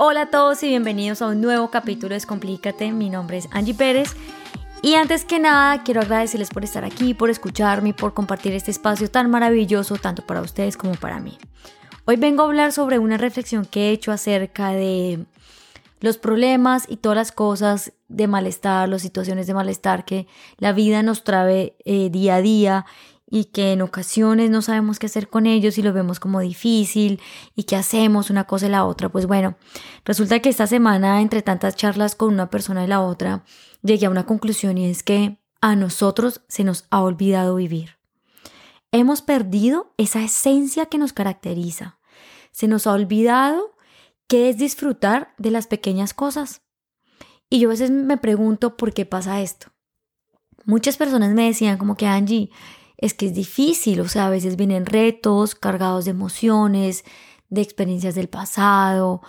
Hola a todos y bienvenidos a un nuevo capítulo de Descomplícate. Mi nombre es Angie Pérez. Y antes que nada, quiero agradecerles por estar aquí, por escucharme, por compartir este espacio tan maravilloso, tanto para ustedes como para mí. Hoy vengo a hablar sobre una reflexión que he hecho acerca de los problemas y todas las cosas de malestar, las situaciones de malestar que la vida nos trae eh, día a día y que en ocasiones no sabemos qué hacer con ellos y lo vemos como difícil y que hacemos una cosa y la otra. Pues bueno, resulta que esta semana, entre tantas charlas con una persona y la otra, llegué a una conclusión y es que a nosotros se nos ha olvidado vivir. Hemos perdido esa esencia que nos caracteriza. Se nos ha olvidado qué es disfrutar de las pequeñas cosas. Y yo a veces me pregunto por qué pasa esto. Muchas personas me decían como que Angie, es que es difícil, o sea, a veces vienen retos cargados de emociones, de experiencias del pasado,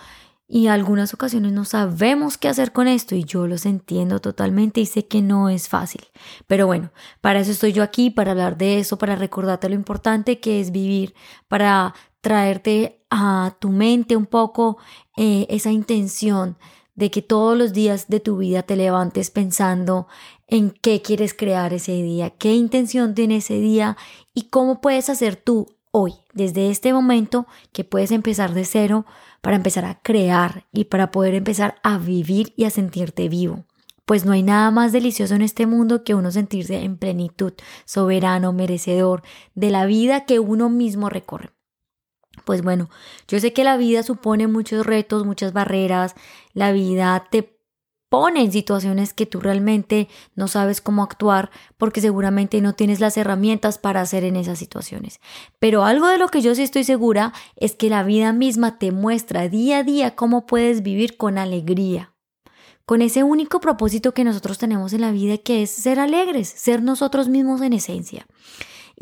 y algunas ocasiones no sabemos qué hacer con esto y yo los entiendo totalmente y sé que no es fácil. Pero bueno, para eso estoy yo aquí, para hablar de eso, para recordarte lo importante que es vivir, para traerte a tu mente un poco eh, esa intención de que todos los días de tu vida te levantes pensando en qué quieres crear ese día, qué intención tiene ese día y cómo puedes hacer tú hoy, desde este momento, que puedes empezar de cero para empezar a crear y para poder empezar a vivir y a sentirte vivo. Pues no hay nada más delicioso en este mundo que uno sentirse en plenitud, soberano, merecedor de la vida que uno mismo recorre. Pues bueno, yo sé que la vida supone muchos retos, muchas barreras, la vida te pone en situaciones que tú realmente no sabes cómo actuar porque seguramente no tienes las herramientas para hacer en esas situaciones. Pero algo de lo que yo sí estoy segura es que la vida misma te muestra día a día cómo puedes vivir con alegría, con ese único propósito que nosotros tenemos en la vida que es ser alegres, ser nosotros mismos en esencia.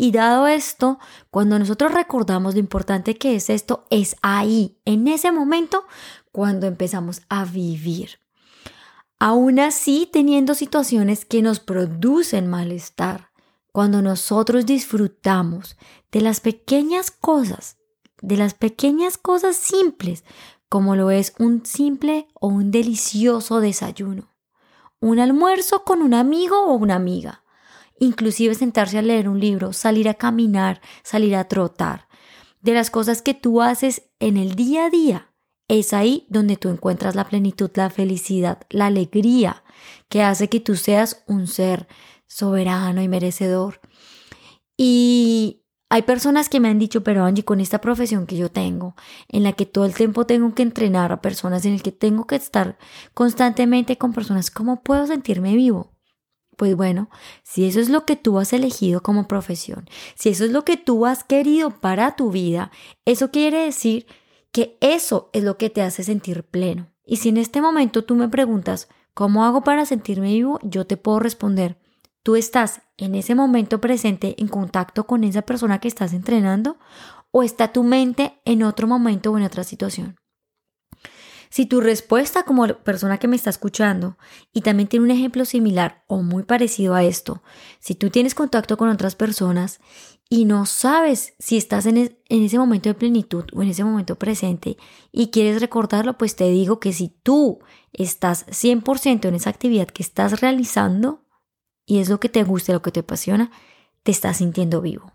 Y dado esto, cuando nosotros recordamos lo importante que es esto, es ahí, en ese momento, cuando empezamos a vivir. Aún así, teniendo situaciones que nos producen malestar, cuando nosotros disfrutamos de las pequeñas cosas, de las pequeñas cosas simples, como lo es un simple o un delicioso desayuno, un almuerzo con un amigo o una amiga, inclusive sentarse a leer un libro, salir a caminar, salir a trotar, de las cosas que tú haces en el día a día es ahí donde tú encuentras la plenitud, la felicidad, la alegría que hace que tú seas un ser soberano y merecedor. Y hay personas que me han dicho, pero Angie, con esta profesión que yo tengo, en la que todo el tiempo tengo que entrenar a personas, en el que tengo que estar constantemente con personas, ¿cómo puedo sentirme vivo? Pues bueno, si eso es lo que tú has elegido como profesión, si eso es lo que tú has querido para tu vida, eso quiere decir que eso es lo que te hace sentir pleno. Y si en este momento tú me preguntas, ¿cómo hago para sentirme vivo? Yo te puedo responder, tú estás en ese momento presente en contacto con esa persona que estás entrenando o está tu mente en otro momento o en otra situación. Si tu respuesta como persona que me está escuchando y también tiene un ejemplo similar o muy parecido a esto, si tú tienes contacto con otras personas y no sabes si estás en, ese momento de plenitud o en ese momento presente y quieres recordarlo, pues te digo que si tú estás 100% en esa actividad que estás realizando y es lo que te gusta, lo que te apasiona, te estás sintiendo vivo.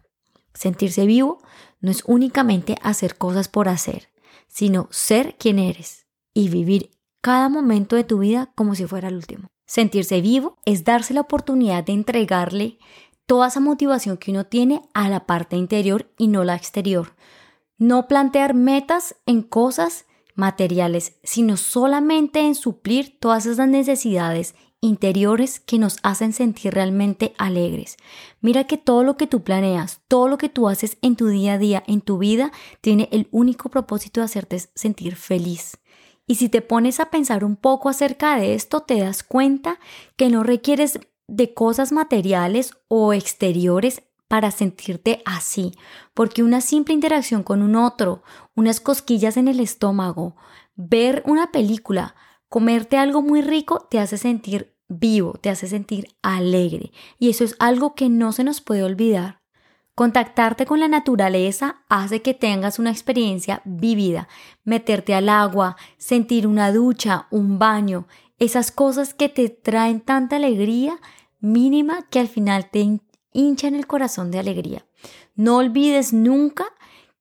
Sentirse vivo no es únicamente hacer cosas por hacer, sino ser quien eres y vivir cada momento de tu vida como si fuera el último. Sentirse vivo es darse la oportunidad de entregarle toda esa motivación que uno tiene a la parte interior y no la exterior. No plantear metas en cosas materiales, sino solamente en suplir todas esas necesidades interiores que nos hacen sentir realmente alegres. Mira que todo lo que tú planeas, todo lo que tú haces en tu día a día, en tu vida, tiene el único propósito de hacerte sentir feliz. Y si te pones a pensar un poco acerca de esto, te das cuenta que no requieres de cosas materiales o exteriores para sentirte así, porque una simple interacción con un otro, unas cosquillas en el estómago, ver una película, comerte algo muy rico te hace sentir vivo, te hace sentir alegre y eso es algo que no se nos puede olvidar. Contactarte con la naturaleza hace que tengas una experiencia vivida. Meterte al agua, sentir una ducha, un baño, esas cosas que te traen tanta alegría mínima que al final te hinchan el corazón de alegría. No olvides nunca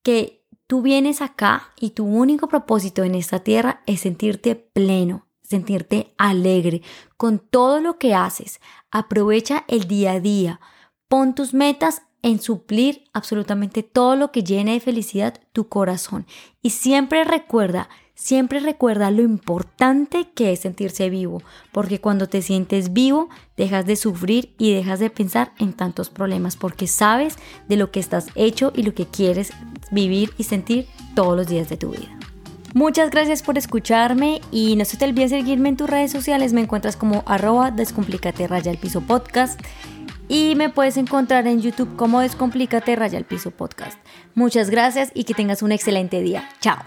que tú vienes acá y tu único propósito en esta tierra es sentirte pleno, sentirte alegre con todo lo que haces. Aprovecha el día a día. Pon tus metas en suplir absolutamente todo lo que llene de felicidad tu corazón. Y siempre recuerda, siempre recuerda lo importante que es sentirse vivo, porque cuando te sientes vivo, dejas de sufrir y dejas de pensar en tantos problemas, porque sabes de lo que estás hecho y lo que quieres vivir y sentir todos los días de tu vida. Muchas gracias por escucharme y no se te olvide seguirme en tus redes sociales, me encuentras como arroba descomplicate raya el piso podcast y me puedes encontrar en YouTube como Descomplícate Raya el Piso Podcast. Muchas gracias y que tengas un excelente día. Chao.